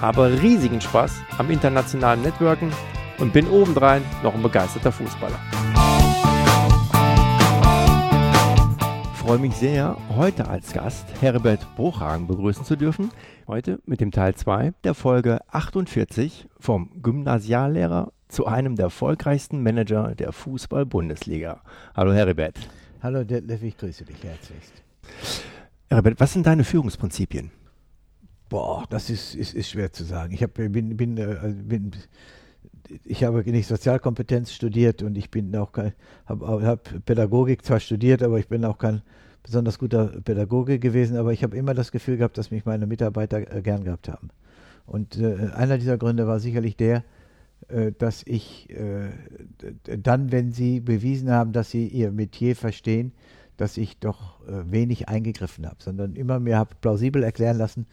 habe riesigen Spaß am internationalen Networken und bin obendrein noch ein begeisterter Fußballer. Ich freue mich sehr, heute als Gast Herbert Bruchhagen begrüßen zu dürfen. Heute mit dem Teil 2 der Folge 48 vom Gymnasiallehrer zu einem der erfolgreichsten Manager der Fußball-Bundesliga. Hallo Herbert. Hallo Detlef, ich grüße dich herzlichst. Herbert, was sind deine Führungsprinzipien? Boah, das ist, ist, ist schwer zu sagen. Ich hab, bin, bin, äh, bin, ich habe nicht Sozialkompetenz studiert und ich bin auch kein, habe hab Pädagogik zwar studiert, aber ich bin auch kein besonders guter Pädagoge gewesen, aber ich habe immer das Gefühl gehabt, dass mich meine Mitarbeiter äh, gern gehabt haben. Und äh, einer dieser Gründe war sicherlich der, äh, dass ich äh, dann, wenn sie bewiesen haben, dass sie ihr Metier verstehen, dass ich doch äh, wenig eingegriffen habe, sondern immer mir habe plausibel erklären lassen,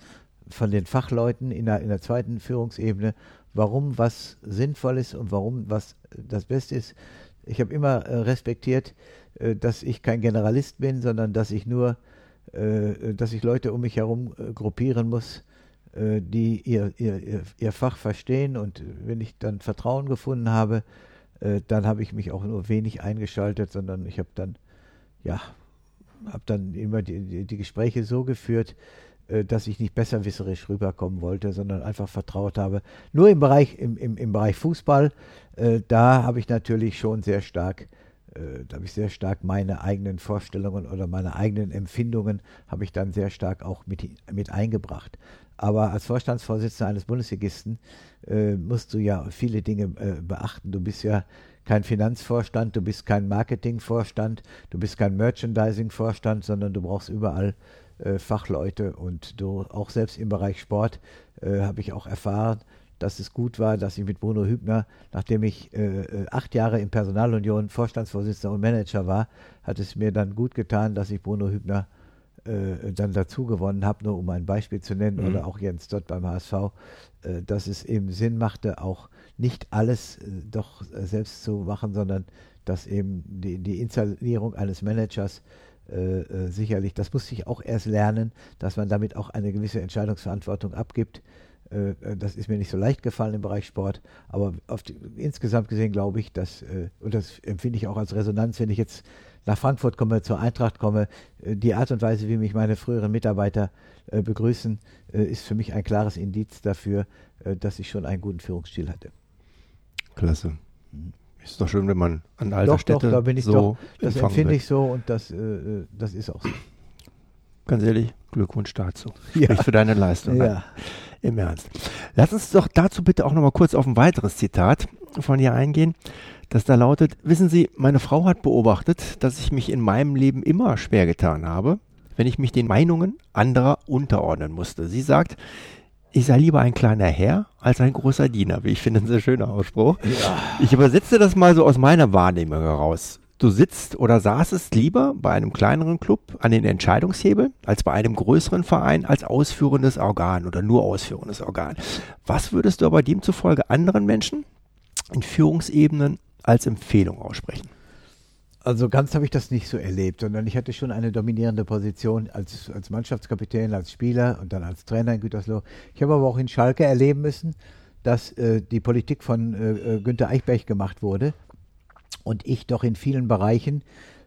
von den Fachleuten in der, in der zweiten Führungsebene, warum was sinnvoll ist und warum was das Beste ist. Ich habe immer äh, respektiert, äh, dass ich kein Generalist bin, sondern dass ich nur, äh, dass ich Leute um mich herum äh, gruppieren muss, äh, die ihr, ihr, ihr, Fach verstehen. Und wenn ich dann Vertrauen gefunden habe, äh, dann habe ich mich auch nur wenig eingeschaltet, sondern ich habe dann, ja, habe dann immer die, die, die Gespräche so geführt, äh, dass ich nicht besserwisserisch rüberkommen wollte, sondern einfach vertraut habe. Nur im Bereich, im, im, im Bereich Fußball, äh, da habe ich natürlich schon sehr stark, äh, da habe ich sehr stark meine eigenen Vorstellungen oder meine eigenen Empfindungen habe ich dann sehr stark auch mit, mit eingebracht. Aber als Vorstandsvorsitzender eines Bundesligisten äh, musst du ja viele Dinge äh, beachten. Du bist ja kein Finanzvorstand, du bist kein Marketingvorstand, du bist kein Merchandising-Vorstand, sondern du brauchst überall äh, Fachleute und auch selbst im Bereich Sport äh, habe ich auch erfahren, dass es gut war, dass ich mit Bruno Hübner, nachdem ich äh, äh, acht Jahre in Personalunion Vorstandsvorsitzender und Manager war, hat es mir dann gut getan, dass ich Bruno Hübner äh, dann dazu gewonnen habe, nur um ein Beispiel zu nennen, mhm. oder auch Jens Dott beim HSV, äh, dass es eben Sinn machte, auch nicht alles äh, doch selbst zu machen, sondern dass eben die, die Installierung eines Managers äh, äh, sicherlich, das musste ich auch erst lernen, dass man damit auch eine gewisse Entscheidungsverantwortung abgibt. Äh, äh, das ist mir nicht so leicht gefallen im Bereich Sport, aber die, insgesamt gesehen glaube ich, dass, äh, und das empfinde ich auch als Resonanz, wenn ich jetzt nach Frankfurt komme, zur Eintracht komme, die Art und Weise, wie mich meine früheren Mitarbeiter begrüßen, ist für mich ein klares Indiz dafür, dass ich schon einen guten Führungsstil hatte. Klasse. Mhm. Ist doch schön, wenn man an alter doch, Stätte doch, da bin ich so doch, das empfinde ich so und das, äh, das ist auch so. Ganz ehrlich, Glückwunsch dazu. Sprich ja. für deine Leistung. Ja. Im Ernst. Lass uns doch dazu bitte auch nochmal kurz auf ein weiteres Zitat von dir eingehen, das da lautet, wissen Sie, meine Frau hat beobachtet, dass ich mich in meinem Leben immer schwer getan habe, wenn ich mich den Meinungen anderer unterordnen musste. Sie sagt, ich sei lieber ein kleiner Herr als ein großer Diener, wie ich finde, ein sehr schöner Ausspruch. Ja. Ich übersetze das mal so aus meiner Wahrnehmung heraus. Du sitzt oder saßest lieber bei einem kleineren Club an den Entscheidungshebeln als bei einem größeren Verein als ausführendes Organ oder nur ausführendes Organ. Was würdest du aber demzufolge anderen Menschen in Führungsebenen als Empfehlung aussprechen? Also ganz habe ich das nicht so erlebt, sondern ich hatte schon eine dominierende Position als, als Mannschaftskapitän, als Spieler und dann als Trainer in Gütersloh. Ich habe aber auch in Schalke erleben müssen, dass äh, die Politik von äh, äh Günter Eichberg gemacht wurde und ich doch in vielen Bereichen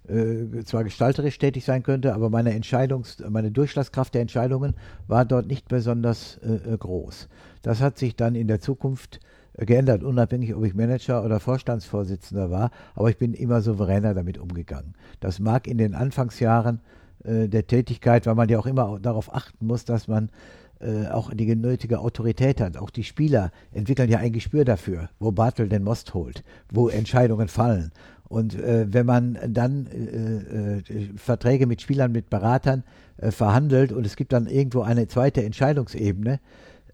äh, zwar gestalterisch tätig sein könnte, aber meine Entscheidungs-, meine Durchschlagskraft der Entscheidungen war dort nicht besonders äh, äh groß. Das hat sich dann in der Zukunft geändert, unabhängig, ob ich Manager oder Vorstandsvorsitzender war, aber ich bin immer souveräner damit umgegangen. Das mag in den Anfangsjahren äh, der Tätigkeit, weil man ja auch immer darauf achten muss, dass man äh, auch die nötige Autorität hat. Auch die Spieler entwickeln ja ein Gespür dafür, wo Bartel den Most holt, wo Entscheidungen fallen. Und äh, wenn man dann äh, äh, Verträge mit Spielern, mit Beratern äh, verhandelt und es gibt dann irgendwo eine zweite Entscheidungsebene,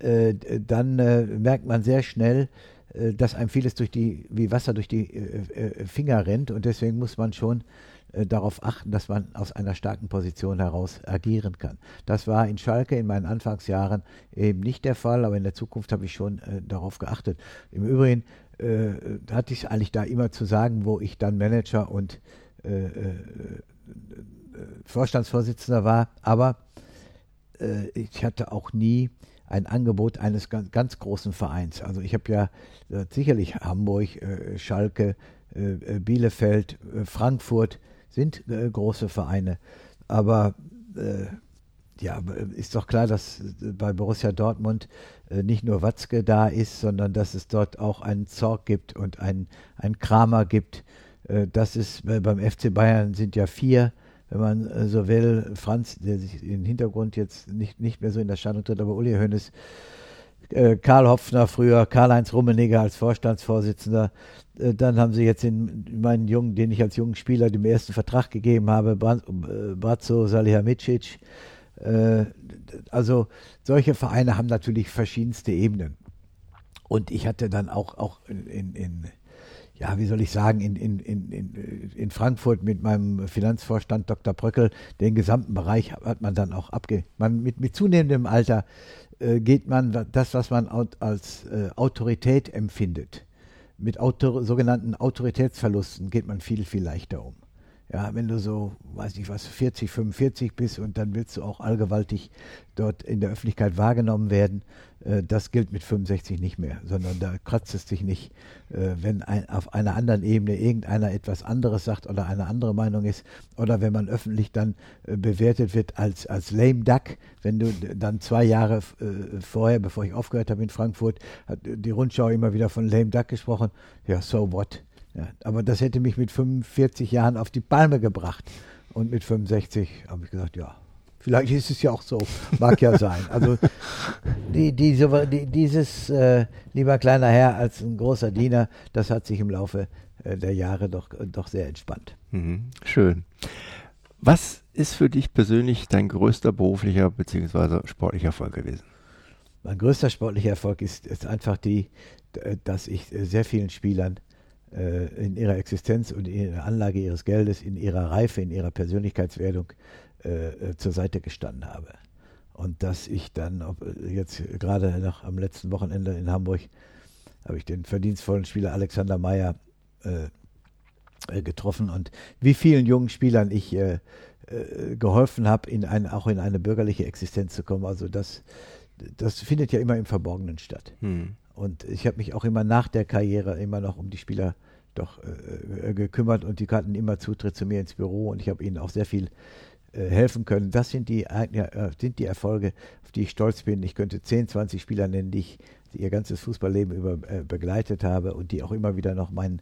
dann äh, merkt man sehr schnell, äh, dass einem vieles durch die, wie Wasser durch die äh, Finger rennt und deswegen muss man schon darauf achten, dass man aus einer starken Position heraus agieren kann. Das war in Schalke in meinen Anfangsjahren eben nicht der Fall, aber in der Zukunft habe ich schon darauf geachtet. Im Übrigen hatte ich eigentlich da immer zu sagen, wo ich dann Manager und Vorstandsvorsitzender war, aber ich hatte auch nie ein Angebot eines ganz, ganz großen Vereins. Also ich habe ja äh, sicherlich Hamburg, äh, Schalke, äh, äh Bielefeld, äh, Frankfurt sind äh, große Vereine. Aber ja, ist doch klar, dass bei Borussia Dortmund nicht nur Watzke da ist, sondern dass es dort auch einen Zorg gibt und einen, einen Kramer gibt. das ist beim FC Bayern sind ja vier wenn man äh, so will, Franz, der sich im Hintergrund jetzt nicht, nicht mehr so in der Stellung tritt, aber Uli Hoeneß, äh, Karl Hopfner früher, Karl-Heinz Rummenigge als Vorstandsvorsitzender. Äh, dann haben sie jetzt in meinen Jungen, den ich als jungen Spieler dem ersten Vertrag gegeben habe, Brazzo Salihamidzic. Also solche Vereine haben natürlich verschiedenste Ebenen. Und ich hatte dann auch, auch in, in ja, wie soll ich sagen, in, in, in, in Frankfurt mit meinem Finanzvorstand Dr. Bröckel, den gesamten Bereich hat man dann auch abge... Man, mit, mit zunehmendem Alter äh, geht man das, was man als äh, Autorität empfindet, mit Autor, sogenannten Autoritätsverlusten geht man viel, viel leichter um. Ja, wenn du so, weiß ich was, 40, 45 bist und dann willst du auch allgewaltig dort in der Öffentlichkeit wahrgenommen werden, äh, das gilt mit 65 nicht mehr, sondern da kratzt es dich nicht, äh, wenn ein, auf einer anderen Ebene irgendeiner etwas anderes sagt oder eine andere Meinung ist oder wenn man öffentlich dann äh, bewertet wird als, als lame duck, wenn du dann zwei Jahre vorher, bevor ich aufgehört habe in Frankfurt, hat die Rundschau immer wieder von lame duck gesprochen, ja, so what? Ja, aber das hätte mich mit 45 Jahren auf die Palme gebracht. Und mit 65 habe ich gesagt, ja, vielleicht ist es ja auch so. Mag ja sein. Also die, die, die, dieses, äh, lieber kleiner Herr als ein großer Diener, das hat sich im Laufe äh, der Jahre doch, doch sehr entspannt. Mhm, schön. Was ist für dich persönlich dein größter beruflicher bzw. sportlicher Erfolg gewesen? Mein größter sportlicher Erfolg ist, ist einfach die, dass ich sehr vielen Spielern äh, in ihrer Existenz und in der Anlage ihres Geldes, in ihrer Reife, in ihrer Persönlichkeitswerdung äh, äh, zur Seite gestanden habe. Und dass ich dann, jetzt gerade noch am letzten Wochenende in Hamburg, habe ich den verdienstvollen Spieler Alexander Meyer äh, getroffen und wie vielen jungen Spielern ich äh, äh, geholfen habe, in ein, auch in eine bürgerliche Existenz zu kommen. Also das, das findet ja immer im Verborgenen statt. Hm. Und ich habe mich auch immer nach der Karriere immer noch um die Spieler doch äh, äh, gekümmert und die hatten immer Zutritt zu mir ins Büro und ich habe ihnen auch sehr viel äh, helfen können. Das sind die, äh, sind die Erfolge, auf die ich stolz bin. Ich könnte 10, 20 Spieler nennen, die ich die ihr ganzes Fußballleben über äh, begleitet habe und die auch immer wieder noch meinen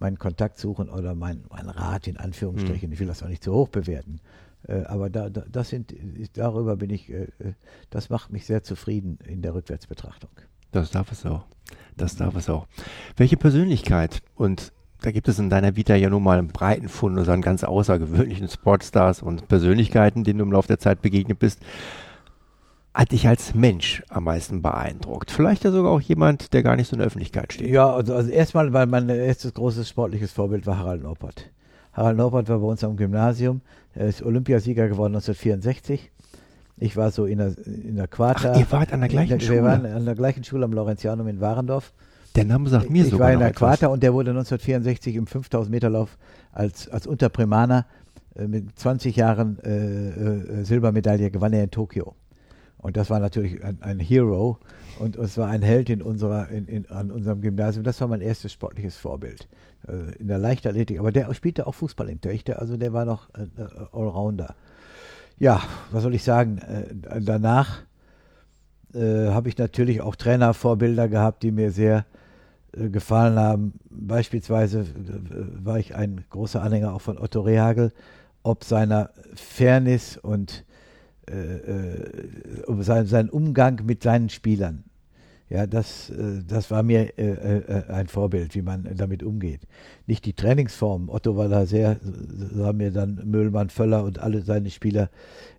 meinen Kontakt suchen oder meinen mein Rat in Anführungsstrichen. Mhm. Ich will das auch nicht zu hoch bewerten. Äh, aber da, da, das sind, darüber bin ich, das macht mich sehr zufrieden in der Rückwärtsbetrachtung. Das darf es auch. Das darf es auch. Welche Persönlichkeit und da gibt es in deiner Vita ja nun mal einen breiten Fund an ganz außergewöhnlichen Sportstars und Persönlichkeiten, denen du im Laufe der Zeit begegnet bist, hat dich als Mensch am meisten beeindruckt? Vielleicht ja sogar auch jemand, der gar nicht so in der Öffentlichkeit steht. Ja, also, also erstmal, weil mein erstes großes sportliches Vorbild war Harald Norbert. Harald Norbert war bei uns am Gymnasium, er ist Olympiasieger geworden 1964 ich war so in der, in der Quarta. Ach, ihr wart an der gleichen Schule? Wir waren an der gleichen Schule am Laurentianum in Warendorf. Der Name sagt mir sogar Ich war in der Quarta und der wurde 1964 im 5000 Meter Lauf als, als Unterprimaner äh, mit 20 Jahren äh, äh, Silbermedaille gewann er in Tokio. Und das war natürlich ein, ein Hero und es war ein Held in unserer, in, in, an unserem Gymnasium. Das war mein erstes sportliches Vorbild äh, in der Leichtathletik. Aber der spielte auch Fußball im Töchter, also der war noch Allrounder ja, was soll ich sagen, äh, danach äh, habe ich natürlich auch Trainervorbilder gehabt, die mir sehr äh, gefallen haben. Beispielsweise äh, war ich ein großer Anhänger auch von Otto Rehagel, ob seiner Fairness und äh, äh, sein, sein Umgang mit seinen Spielern. Ja, das, äh, das war mir äh, äh, ein Vorbild, wie man damit umgeht. Nicht die Trainingsform. Otto war da sehr, so haben mir dann Müllmann, Völler und alle seine Spieler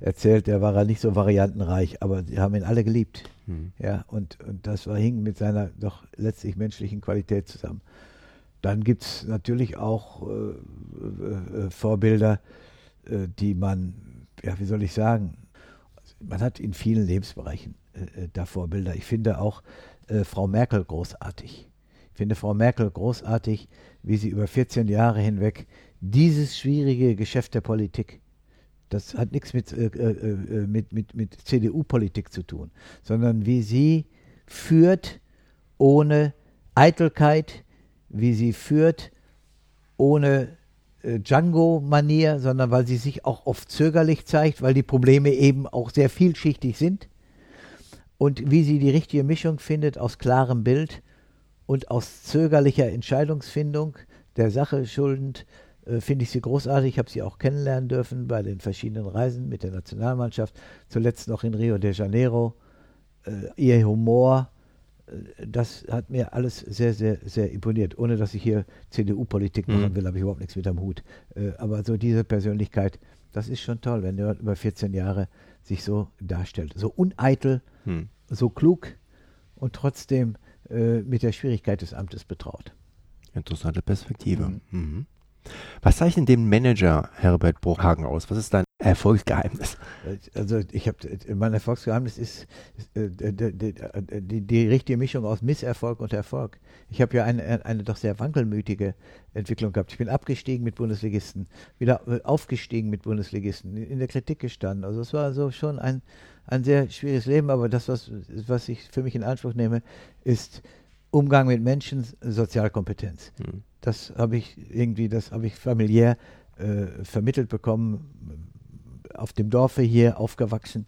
erzählt, der war ja nicht so variantenreich, aber sie haben ihn alle geliebt. Hm. Ja, und, und das war, hing mit seiner doch letztlich menschlichen Qualität zusammen. Dann gibt es natürlich auch äh, äh, Vorbilder, äh, die man, ja, wie soll ich sagen, man hat in vielen Lebensbereichen äh, äh, da Vorbilder. Ich finde auch äh, Frau Merkel großartig. Ich finde Frau Merkel großartig, wie sie über 14 Jahre hinweg dieses schwierige Geschäft der Politik, das hat nichts mit, äh, äh, mit, mit, mit CDU-Politik zu tun, sondern wie sie führt ohne Eitelkeit, wie sie führt ohne äh, Django-Manier, sondern weil sie sich auch oft zögerlich zeigt, weil die Probleme eben auch sehr vielschichtig sind. Und wie sie die richtige Mischung findet aus klarem Bild und aus zögerlicher Entscheidungsfindung, der Sache schuldend, äh, finde ich sie großartig. Ich habe sie auch kennenlernen dürfen bei den verschiedenen Reisen mit der Nationalmannschaft, zuletzt noch in Rio de Janeiro. Äh, ihr Humor, das hat mir alles sehr, sehr, sehr imponiert. Ohne dass ich hier CDU-Politik machen mhm. will, habe ich überhaupt nichts mit am Hut. Äh, aber so diese Persönlichkeit, das ist schon toll, wenn jemand über 14 Jahre sich so darstellt. So uneitel, mhm. so klug und trotzdem äh, mit der Schwierigkeit des Amtes betraut. Interessante Perspektive. Mhm. mhm. Was zeichnet den Manager Herbert Bruchhagen aus? Was ist dein Erfolgsgeheimnis? Also ich habe mein Erfolgsgeheimnis ist, äh, die, die, die, richtige Mischung aus Misserfolg und Erfolg. Ich habe ja eine, eine doch sehr wankelmütige Entwicklung gehabt. Ich bin abgestiegen mit Bundesligisten, wieder äh, aufgestiegen mit Bundesligisten, in der Kritik gestanden. Also es war so schon ein, ein sehr schwieriges Leben, aber das, was, was ich für mich in Anspruch nehme, ist Umgang mit Menschen, Sozialkompetenz. Hm. Das habe ich irgendwie, das habe ich familiär äh, vermittelt bekommen auf dem Dorfe hier aufgewachsen.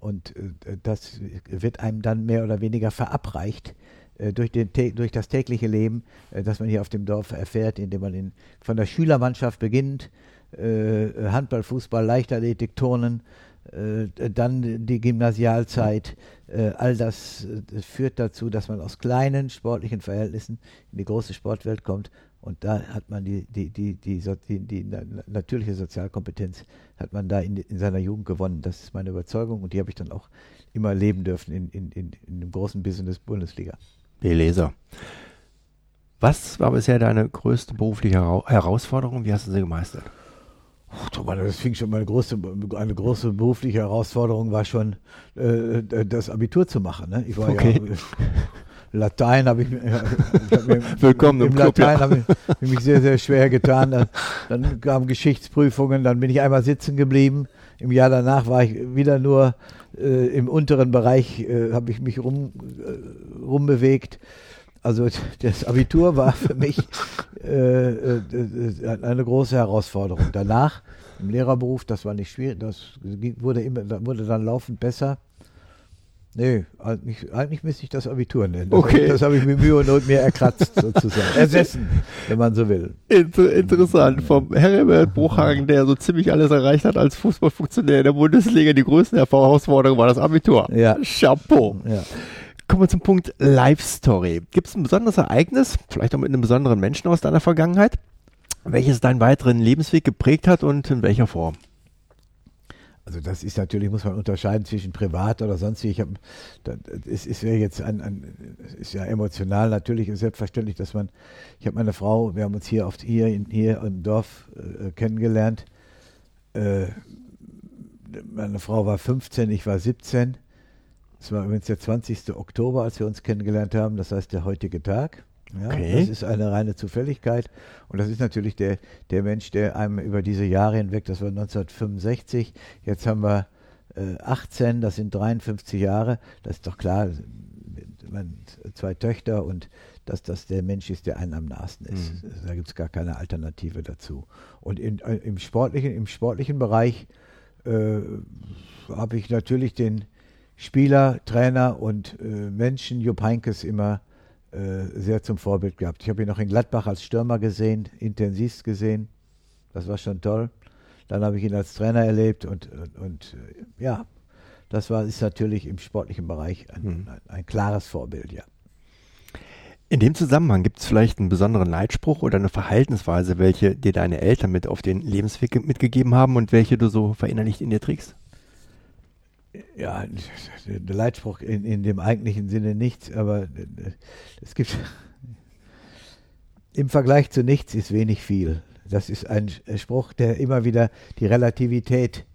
Und äh, das wird einem dann mehr oder weniger verabreicht äh, durch, den, durch das tägliche Leben, äh, das man hier auf dem Dorf erfährt, indem man in, von der Schülermannschaft beginnt, Handball, Fußball, Leichtathletik, Turnen, dann die Gymnasialzeit, all das führt dazu, dass man aus kleinen sportlichen Verhältnissen in die große Sportwelt kommt und da hat man die, die, die, die, die, die natürliche Sozialkompetenz, hat man da in, in, seiner Jugend gewonnen. Das ist meine Überzeugung und die habe ich dann auch immer leben dürfen in, in, in, in dem großen Business Bundesliga. Leser. Was war bisher deine größte berufliche Herausforderung? Wie hast du sie gemeistert? Das fing schon mal eine große, eine große berufliche Herausforderung war schon, äh, das Abitur zu machen. Ne? Ich war okay. ja Latein habe ich, hab mir, Willkommen im, im Club, Latein ja. habe ich mich sehr, sehr schwer getan. Dann, dann kamen Geschichtsprüfungen, dann bin ich einmal sitzen geblieben. Im Jahr danach war ich wieder nur äh, im unteren Bereich, äh, habe ich mich rum, äh, rumbewegt. Also das Abitur war für mich äh, äh, äh, eine große Herausforderung. Danach im Lehrerberuf, das war nicht schwierig, das wurde, immer, wurde dann laufend besser. Nee, eigentlich, eigentlich müsste ich das Abitur nennen. Das okay. das habe ich mit Mühe und Not mir erkratzt, sozusagen. Ersessen, wenn man so will. Inter interessant. Vom Herbert Bruchhagen, der so ziemlich alles erreicht hat als Fußballfunktionär in der Bundesliga, die größte Herausforderung war das Abitur. Ja. Chapeau. Ja. Kommen wir zum Punkt Life Story. Gibt es ein besonderes Ereignis, vielleicht auch mit einem besonderen Menschen aus deiner Vergangenheit, welches deinen weiteren Lebensweg geprägt hat und in welcher Form? Also das ist natürlich, muss man unterscheiden zwischen privat oder sonst wie. Ich habe, es ist ja jetzt ein, ein, ist ja emotional natürlich und selbstverständlich, dass man, ich habe meine Frau, wir haben uns hier oft hier, in, hier im Dorf äh, kennengelernt. Äh, meine Frau war 15, ich war 17. Es war übrigens der 20. Oktober, als wir uns kennengelernt haben, das heißt der heutige Tag. Ja, okay. Das ist eine reine Zufälligkeit. Und das ist natürlich der, der Mensch, der einem über diese Jahre hinweg, das war 1965, jetzt haben wir äh, 18, das sind 53 Jahre. Das ist doch klar, man, zwei Töchter und dass das der Mensch ist, der einen am nahesten ist. Mhm. Da gibt es gar keine Alternative dazu. Und in, äh, im, sportlichen, im sportlichen Bereich äh, habe ich natürlich den Spieler, Trainer und äh, Menschen Jupp Heinkes immer sehr zum Vorbild gehabt. Ich habe ihn noch in Gladbach als Stürmer gesehen, intensivst gesehen. Das war schon toll. Dann habe ich ihn als Trainer erlebt und, und, und äh, ja, das war, ist natürlich im sportlichen Bereich ein, hm. ein, ein klares Vorbild, ja. In dem Zusammenhang gibt es vielleicht einen besonderen Leitspruch oder eine Verhaltensweise, welche dir deine Eltern mit auf den Lebensweg mitgegeben haben und welche du so verinnerlicht in dir trägst? Ja, der Leitspruch in, in dem eigentlichen Sinne nichts, aber es gibt im Vergleich zu nichts ist wenig viel. Das ist ein Spruch, der immer wieder die Relativität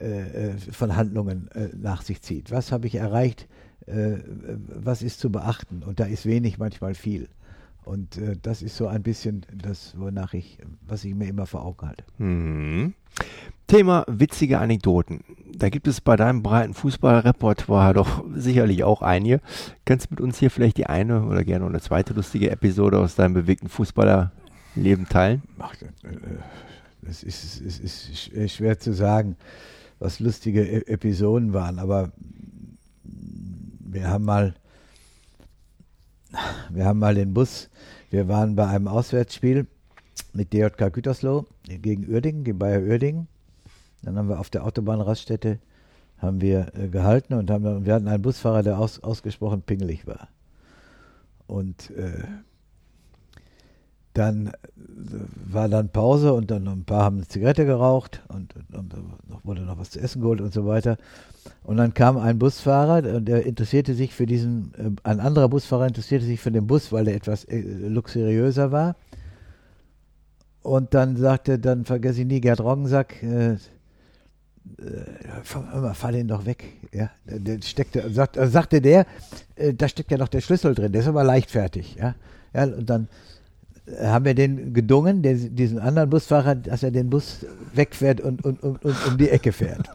äh, äh, von Handlungen äh, nach sich zieht. Was habe ich erreicht? Äh, was ist zu beachten? Und da ist wenig, manchmal viel. Und äh, das ist so ein bisschen das, wonach ich, was ich mir immer vor Augen halte. Mhm. Thema witzige Anekdoten. Da gibt es bei deinem breiten Fußballrepertoire doch sicherlich auch einige. Kannst du mit uns hier vielleicht die eine oder gerne eine zweite lustige Episode aus deinem bewegten Fußballerleben teilen? Ach, das ist, ist, ist schwer zu sagen, was lustige e Episoden waren, aber wir haben mal, wir haben mal den Bus, wir waren bei einem Auswärtsspiel mit DJK Gütersloh gegen Uerdingen, gegen Bayer Uerdingen. Dann haben wir auf der Autobahnraststätte haben wir äh, gehalten und haben, wir hatten einen Busfahrer, der aus, ausgesprochen pingelig war. Und äh, dann äh, war dann Pause und dann ein paar haben eine Zigarette geraucht und, und, und wurde noch was zu essen geholt und so weiter. Und dann kam ein Busfahrer und der interessierte sich für diesen, äh, ein anderer Busfahrer interessierte sich für den Bus, weil er etwas luxuriöser war. Und dann sagte, dann vergesse ich nie, Gerd Roggensack, äh, äh, fahr, fahr den doch weg. Ja, der steckte, sagt, sagte der, äh, da steckt ja noch der Schlüssel drin, der ist aber leichtfertig. Ja, ja und dann haben wir den gedungen, den, diesen anderen Busfahrer, dass er den Bus wegfährt und, und, und, und um die Ecke fährt.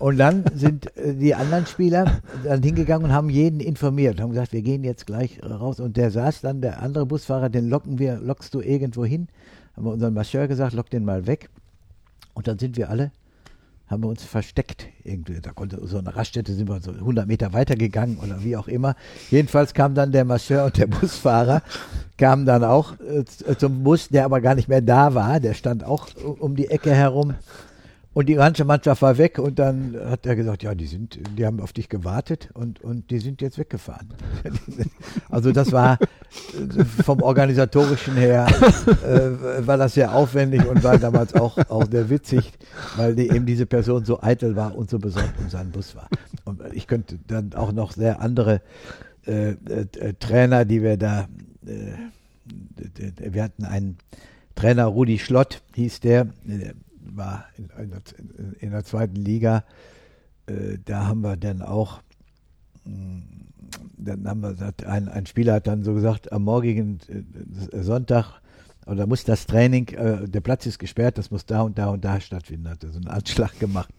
Und dann sind äh, die anderen Spieler dann hingegangen und haben jeden informiert, haben gesagt, wir gehen jetzt gleich raus. Und der saß dann, der andere Busfahrer, den locken wir, lockst du irgendwo hin. Haben wir unseren Marcheur gesagt, lock den mal weg. Und dann sind wir alle haben wir uns versteckt. Irgendwie, da konnte so eine Raststätte sind wir so 100 Meter weitergegangen oder wie auch immer. Jedenfalls kam dann der Marcheur und der Busfahrer kamen dann auch äh, zum Bus, der aber gar nicht mehr da war. Der stand auch um die Ecke herum. Und die ganze Mannschaft war weg und dann hat er gesagt, ja, die sind, die haben auf dich gewartet und, und die sind jetzt weggefahren. also das war äh, vom organisatorischen her äh, war das sehr aufwendig und war damals auch, auch sehr witzig, weil die, eben diese Person so eitel war und so besorgt um seinen Bus war. Und ich könnte dann auch noch sehr andere äh, äh, Trainer, die wir da, äh, wir hatten einen Trainer, Rudi Schlott hieß der, war in, in, der, in der, zweiten Liga. Äh, da haben wir dann auch, mh, mm, dann haben wir gesagt, ein, ein Spieler hat dann so gesagt, am morgigen äh, Sonntag oder muss das Training, äh, der Platz ist gesperrt, das muss da und da und da stattfinden, hat er so einen Anschlag gemacht.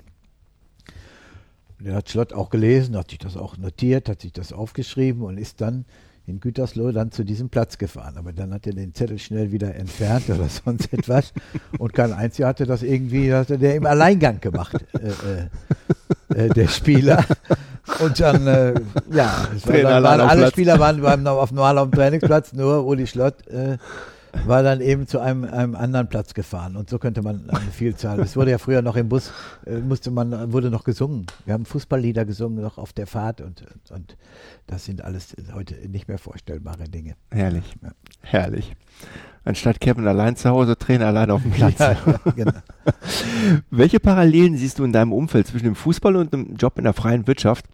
Der hat Schlott auch gelesen, hat sich das auch notiert, hat sich das aufgeschrieben und ist dann in Gütersloh dann zu diesem Platz gefahren. Aber dann hat er den Zettel schnell wieder entfernt oder sonst etwas. Und kein einziger hatte das irgendwie, das hat der im Alleingang gemacht, äh, äh, äh, der Spieler. Und dann, äh, ja, war, dann waren, alle. Spieler waren, waren auf normal auf dem Trainingsplatz, nur Uli Schlott äh, war dann eben zu einem, einem anderen Platz gefahren. Und so könnte man eine Vielzahl. Es wurde ja früher noch im Bus, äh, musste man, wurde noch gesungen. Wir haben Fußballlieder gesungen, noch auf der Fahrt und, und, und das sind alles heute nicht mehr vorstellbare Dinge. Herrlich. Ja. Herrlich. Anstatt Kevin allein zu Hause, Trainer allein auf dem Platz. Ja, ja, genau. Welche Parallelen siehst du in deinem Umfeld zwischen dem Fußball und dem Job in der freien Wirtschaft?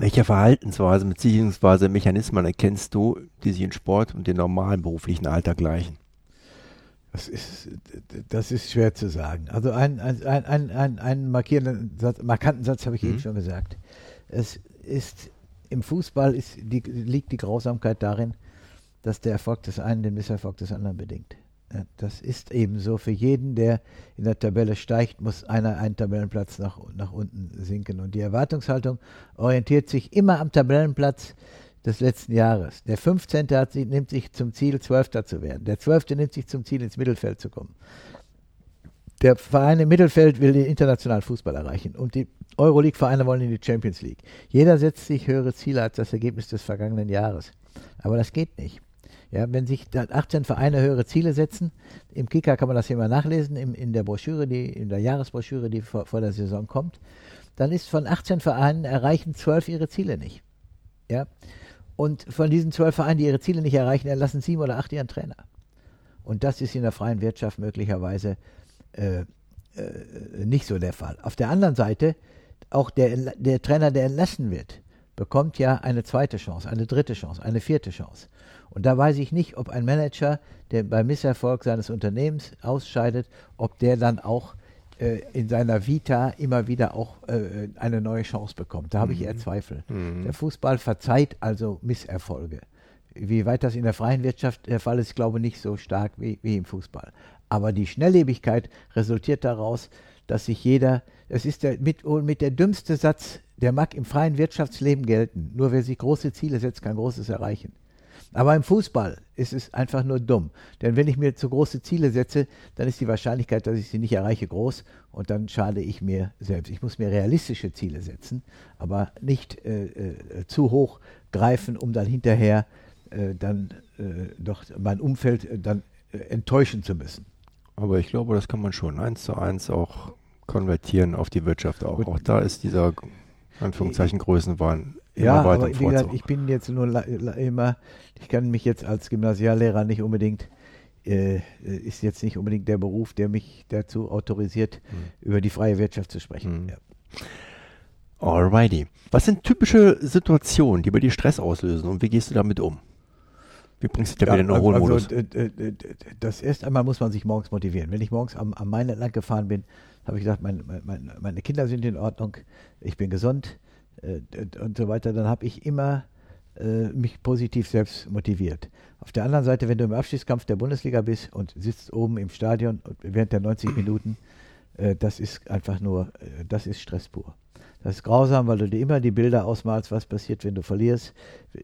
Welche Verhaltensweise bzw. Mechanismen erkennst du, die sich in Sport und den normalen beruflichen Alltag gleichen? Das ist, das ist schwer zu sagen. Also ein, ein, ein, ein, ein markierenden Satz, markanten Satz habe ich mhm. eben schon gesagt. Es ist im Fußball ist die, liegt die Grausamkeit darin, dass der Erfolg des einen den Misserfolg des anderen bedingt. Das ist eben so. Für jeden, der in der Tabelle steigt, muss einer einen Tabellenplatz nach, nach unten sinken. Und die Erwartungshaltung orientiert sich immer am Tabellenplatz des letzten Jahres. Der 15. Hat, nimmt sich zum Ziel, Zwölfter zu werden. Der 12. nimmt sich zum Ziel, ins Mittelfeld zu kommen. Der Verein im Mittelfeld will den internationalen Fußball erreichen und die Euroleague-Vereine wollen in die Champions League. Jeder setzt sich höhere Ziele als das Ergebnis des vergangenen Jahres. Aber das geht nicht. Ja, wenn sich 18 Vereine höhere Ziele setzen, im Kicker kann man das hier mal nachlesen, im, in der Broschüre, die, in der Jahresbroschüre, die vor, vor der Saison kommt, dann ist von 18 Vereinen erreichen 12 ihre Ziele nicht. Ja, und von diesen 12 Vereinen, die ihre Ziele nicht erreichen, erlassen sieben oder acht ihren Trainer. Und das ist in der freien Wirtschaft möglicherweise äh, äh, nicht so der Fall. Auf der anderen Seite auch der, der Trainer, der entlassen wird, bekommt ja eine zweite Chance, eine dritte Chance, eine vierte Chance. Und da weiß ich nicht, ob ein Manager, der beim Misserfolg seines Unternehmens ausscheidet, ob der dann auch äh, in seiner Vita immer wieder auch äh, eine neue Chance bekommt. Da habe ich eher mhm. Zweifel. Mhm. Der Fußball verzeiht also Misserfolge. Wie weit das in der freien Wirtschaft der Fall ist, ich glaube nicht so stark wie, wie im Fußball. Aber die Schnelllebigkeit resultiert daraus, dass sich jeder, es ist der, mit, mit der dümmste Satz, der mag im freien Wirtschaftsleben gelten. Nur wer sich große Ziele setzt, kann Großes erreichen. Aber im Fußball ist es einfach nur dumm. Denn wenn ich mir zu große Ziele setze, dann ist die Wahrscheinlichkeit, dass ich sie nicht erreiche, groß und dann schade ich mir selbst. Ich muss mir realistische Ziele setzen, aber nicht äh, äh, zu hoch greifen, um dann hinterher äh, dann äh, doch mein Umfeld äh, dann äh, enttäuschen zu müssen. Aber ich glaube, das kann man schon eins zu eins auch konvertieren auf die Wirtschaft auch. Gut. Auch da ist dieser Anführungszeichen Größenwahn ja, aber wie gesagt, ich bin jetzt nur immer, ich kann mich jetzt als Gymnasiallehrer nicht unbedingt, äh, ist jetzt nicht unbedingt der Beruf, der mich dazu autorisiert, mhm. über die freie Wirtschaft zu sprechen. Mhm. Ja. Alrighty. Was sind typische Situationen, die bei dir Stress auslösen und wie gehst du damit um? Wie bringst du dich da wieder in den Erholmodus? Also, das erste einmal muss man sich morgens motivieren. Wenn ich morgens am, am Main entlang gefahren bin, habe ich gesagt, mein, mein, meine Kinder sind in Ordnung, ich bin gesund, äh, und so weiter, dann habe ich immer äh, mich positiv selbst motiviert. Auf der anderen Seite, wenn du im Abstiegskampf der Bundesliga bist und sitzt oben im Stadion während der 90 Minuten, äh, das ist einfach nur, äh, das ist Stress pur. Das ist grausam, weil du dir immer die Bilder ausmalst, was passiert, wenn du verlierst.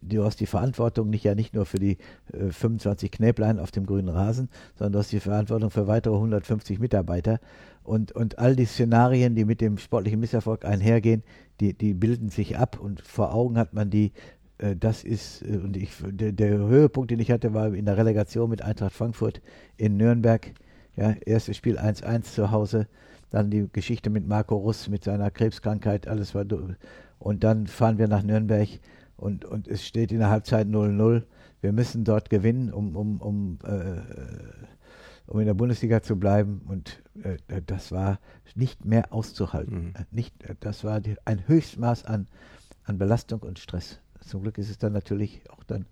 Du hast die Verantwortung nicht ja nicht nur für die äh, 25 Knäblein auf dem grünen Rasen, sondern du hast die Verantwortung für weitere 150 Mitarbeiter. Und, und all die Szenarien, die mit dem sportlichen Misserfolg einhergehen, die, die bilden sich ab und vor Augen hat man die. Äh, das ist, äh, und ich, der, der Höhepunkt, den ich hatte, war in der Relegation mit Eintracht Frankfurt in Nürnberg. Ja, erstes Spiel 1-1 zu Hause dann die Geschichte mit Marco Russ, mit seiner Krebskrankheit, alles war. Und dann fahren wir nach Nürnberg und, und es steht in der Halbzeit 0-0. Wir müssen dort gewinnen, um, um, um, äh, um in der Bundesliga zu bleiben. Und äh, das war nicht mehr auszuhalten. Mhm. Nicht, das war die, ein Höchstmaß an, an Belastung und Stress. Zum Glück ist es dann natürlich auch dann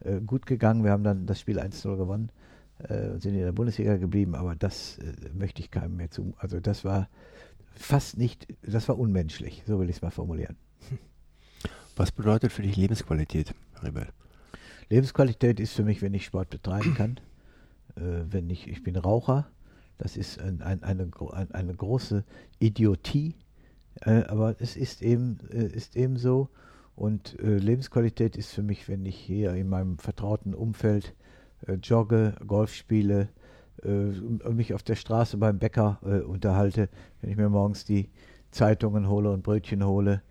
äh, gut gegangen. Wir haben dann das Spiel 1-0 gewonnen äh, sind in der Bundesliga geblieben, aber das äh, möchte ich keinem mehr zu. Also das war fast nicht, das war unmenschlich, so will ich es mal formulieren. Was bedeutet für dich Lebensqualität, Rebell? Lebensqualität ist für mich, wenn ich Sport betreiben kann, äh, wenn ich, ich bin Raucher, das ist ein, ein, eine, ein, eine große Idiotie, äh, aber es ist eben, ist eben so. Und Lebensqualität ist für mich, wenn ich hier in meinem vertrauten Umfeld jogge, Golf spiele, äh, mich auf der Straße beim Bäcker äh, unterhalte, wenn ich mir morgens die Zeitungen hole und Brötchen hole,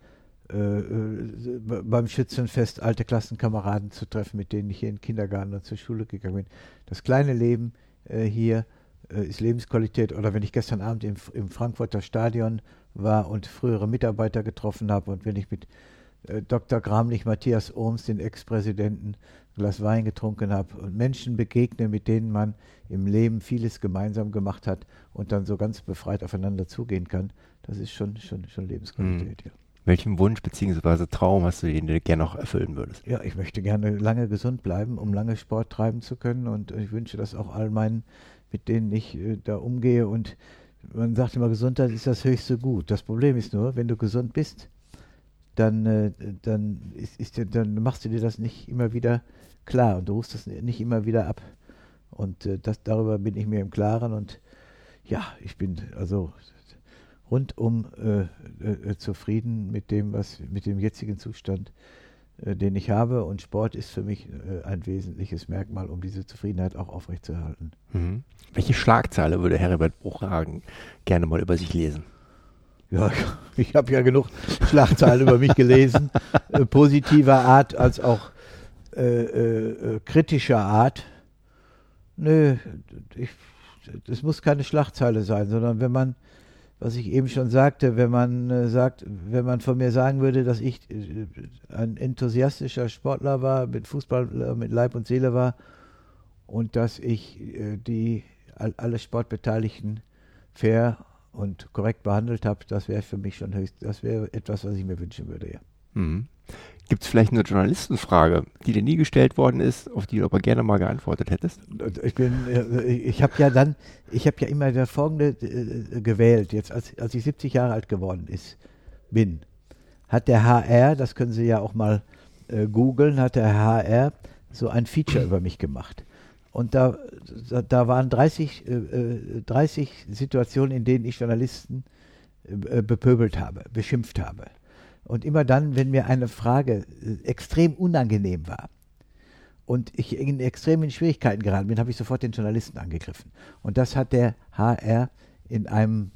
äh, äh, beim Schützenfest alte Klassenkameraden zu treffen, mit denen ich hier in den Kindergarten und zur Schule gegangen bin. Das kleine Leben äh, hier ist Lebensqualität. Oder wenn ich gestern Abend im, im Frankfurter Stadion war und frühere Mitarbeiter getroffen habe und wenn ich mit Dr. Gramlich Matthias Ohms, den Ex-Präsidenten, Glas Wein getrunken habe und Menschen begegne, mit denen man im Leben vieles gemeinsam gemacht hat und dann so ganz befreit aufeinander zugehen kann, das ist schon, schon, schon Lebensqualität, mhm. ja. Welchen Wunsch bzw. Traum hast du, den du gerne noch erfüllen würdest? Ja, ich möchte gerne lange gesund bleiben, um lange Sport treiben zu können und ich wünsche das auch all meinen, mit denen ich äh, da umgehe und man sagt immer, Gesundheit ist das höchste Gut. Das Problem ist nur, wenn du gesund bist, dann, äh, dann, ist, ist, dann machst du dir das nicht immer wieder klar und du rufst das nicht immer wieder ab. Und äh, das, darüber bin ich mir im Klaren und ja, ich bin also rundum äh, äh, zufrieden mit dem, was mit dem jetzigen Zustand, den ich habe. Und Sport ist für mich ein wesentliches Merkmal, um diese Zufriedenheit auch aufrechtzuerhalten. Mhm. Welche Schlagzeile würde Herbert Bruchhagen gerne mal über sich lesen? Ja, ich habe ja genug Schlagzeilen über mich gelesen, äh, positiver Art als auch äh, äh, kritischer Art. Nö, ich, das muss keine Schlagzeile sein, sondern wenn man, was ich eben schon sagte, wenn man äh, sagt, wenn man von mir sagen würde, dass ich äh, ein enthusiastischer Sportler war, mit Fußball, äh, mit Leib und Seele war und dass ich die alle Sportbeteiligten fair und korrekt behandelt habe, das wäre für mich schon höchst, das wäre etwas, was ich mir wünschen würde, ja. Mhm. Gibt es vielleicht eine Journalistenfrage, die dir nie gestellt worden ist, auf die du aber gerne mal geantwortet hättest? Ich bin, äh, ich habe ja dann, ich habe ja immer der folgende äh, gewählt, jetzt als, als ich 70 Jahre alt geworden ist, bin, hat der HR, das können Sie ja auch mal äh, googeln, hat der HR so ein Feature über mich gemacht. Und da, da waren 30, äh, 30 äh, Situationen, in denen ich Journalisten äh, bepöbelt habe, beschimpft habe. Und immer dann, wenn mir eine Frage äh, extrem unangenehm war und ich in extremen Schwierigkeiten geraten bin, habe ich sofort den Journalisten angegriffen. Und das hat der HR in einem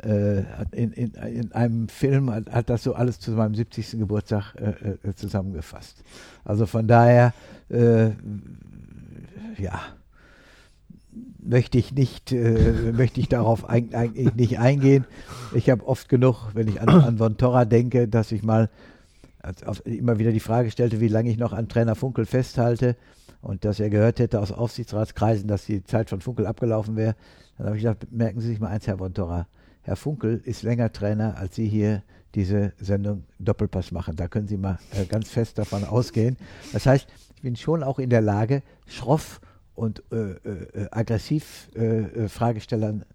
äh, in, in, in, einem Film hat, hat, das so alles zu meinem 70. Geburtstag äh, zusammengefasst. Also von daher, äh, ja, möchte ich nicht, äh, möchte ich darauf eigentlich nicht eingehen. Ich habe oft genug, wenn ich an, an Von Torra denke, dass ich mal auf, immer wieder die Frage stellte, wie lange ich noch an Trainer Funkel festhalte und dass er gehört hätte aus Aufsichtsratskreisen, dass die Zeit von Funkel abgelaufen wäre. Dann habe ich gedacht, merken Sie sich mal eins, Herr Von Torra, Herr Funkel ist länger Trainer, als Sie hier diese Sendung Doppelpass machen. Da können Sie mal äh, ganz fest davon ausgehen. Das heißt, ich bin schon auch in der Lage, schroff und äh, äh, aggressiv äh, äh, Fragestellern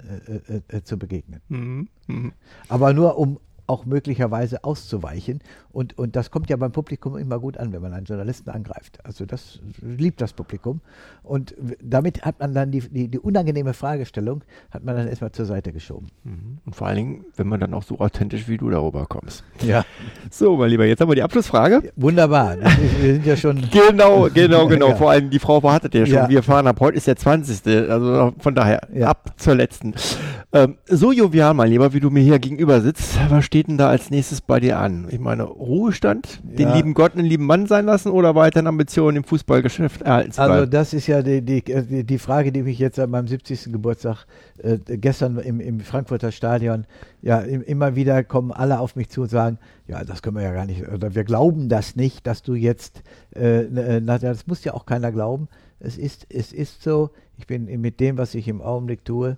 äh, zu begegnen. Mhm. Mhm. Aber nur um auch möglicherweise auszuweichen. Und, und das kommt ja beim Publikum immer gut an, wenn man einen Journalisten angreift. Also das liebt das Publikum. Und damit hat man dann die, die, die unangenehme Fragestellung, hat man dann erstmal zur Seite geschoben. Mhm. Und vor allen Dingen, wenn man dann auch so authentisch wie du darüber kommst. Ja. So, mein Lieber, jetzt haben wir die Abschlussfrage. Wunderbar. Wir sind ja schon. genau, genau, genau. Ja. Vor allem die Frau wartet ja schon. Wir fahren ab heute ist der 20. Also von daher ab zur letzten. Ähm, so jovial, mein Lieber, wie du mir hier gegenüber sitzt, was steht denn da als nächstes bei dir an? Ich meine, Ruhestand, ja. den lieben Gott einen lieben Mann sein lassen oder weiterhin Ambitionen im Fußballgeschäft erhalten zu bleiben? Also das ist ja die, die, die Frage, die mich jetzt an meinem 70. Geburtstag äh, gestern im, im Frankfurter Stadion, ja, immer wieder kommen alle auf mich zu und sagen, ja, das können wir ja gar nicht, oder wir glauben das nicht, dass du jetzt, äh, äh na, das muss ja auch keiner glauben. Es ist, es ist so, ich bin mit dem, was ich im Augenblick tue,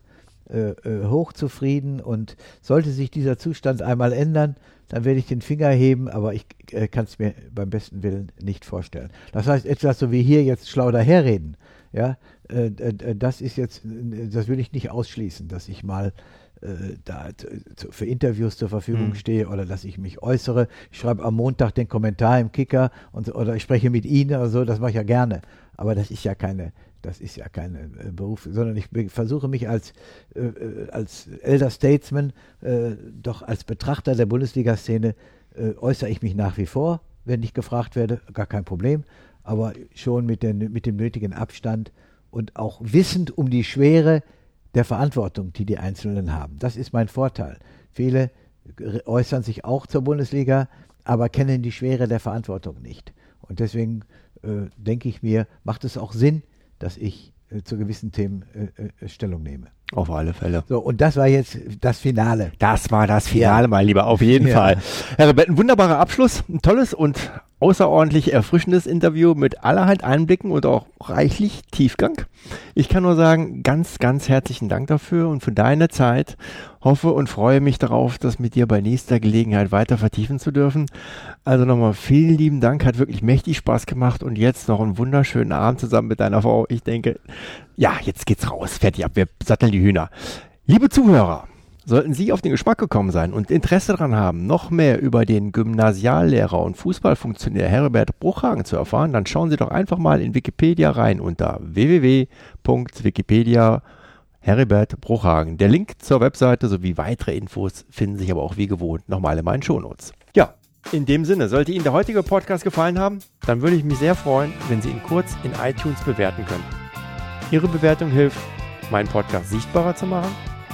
äh, äh, hochzufrieden und sollte sich dieser Zustand einmal ändern, dann werde ich den Finger heben, aber ich äh, kann es mir beim besten Willen nicht vorstellen. Das heißt, etwas so wie hier jetzt schlau daherreden, ja, äh, äh das ist jetzt, das will ich nicht ausschließen, dass ich mal äh, da für Interviews zur Verfügung mhm. stehe oder dass ich mich äußere. Ich schreibe am Montag den Kommentar im Kicker und, oder ich spreche mit Ihnen oder so, das mache ich ja gerne. Aber das ist ja keine, das ist ja kein äh, Beruf, sondern ich versuche mich als, äh, äh, als Elder Statesman, äh, doch als Betrachter der Bundesliga-Szene, äh, äußere ich mich nach wie vor, wenn ich gefragt werde, gar kein Problem, aber schon mit, den, mit dem nötigen Abstand und auch wissend um die Schwere der Verantwortung, die die Einzelnen haben. Das ist mein Vorteil. Viele äußern sich auch zur Bundesliga, aber kennen die Schwere der Verantwortung nicht. Und deswegen äh, denke ich mir, macht es auch Sinn, dass ich äh, zu gewissen Themen äh, äh, Stellung nehme. Auf alle Fälle. So, und das war jetzt das Finale. Das war das Finale, ja. mein Lieber, auf jeden ja. Fall. Herr Rebett, ein wunderbarer Abschluss, ein tolles und außerordentlich erfrischendes Interview mit allerhand Einblicken und auch reichlich Tiefgang. Ich kann nur sagen, ganz, ganz herzlichen Dank dafür und für deine Zeit. Hoffe und freue mich darauf, das mit dir bei nächster Gelegenheit weiter vertiefen zu dürfen. Also nochmal vielen lieben Dank, hat wirklich mächtig Spaß gemacht und jetzt noch einen wunderschönen Abend zusammen mit deiner Frau. Ich denke, ja, jetzt geht's raus, fertig ab, wir satteln die Hühner. Liebe Zuhörer, Sollten Sie auf den Geschmack gekommen sein und Interesse daran haben, noch mehr über den Gymnasiallehrer und Fußballfunktionär Herbert Bruchhagen zu erfahren, dann schauen Sie doch einfach mal in Wikipedia rein unter www.wikipedia Heribert Bruchhagen. Der Link zur Webseite sowie weitere Infos finden sich aber auch wie gewohnt nochmal in meinen Shownotes. Ja, in dem Sinne, sollte Ihnen der heutige Podcast gefallen haben, dann würde ich mich sehr freuen, wenn Sie ihn kurz in iTunes bewerten können. Ihre Bewertung hilft, meinen Podcast sichtbarer zu machen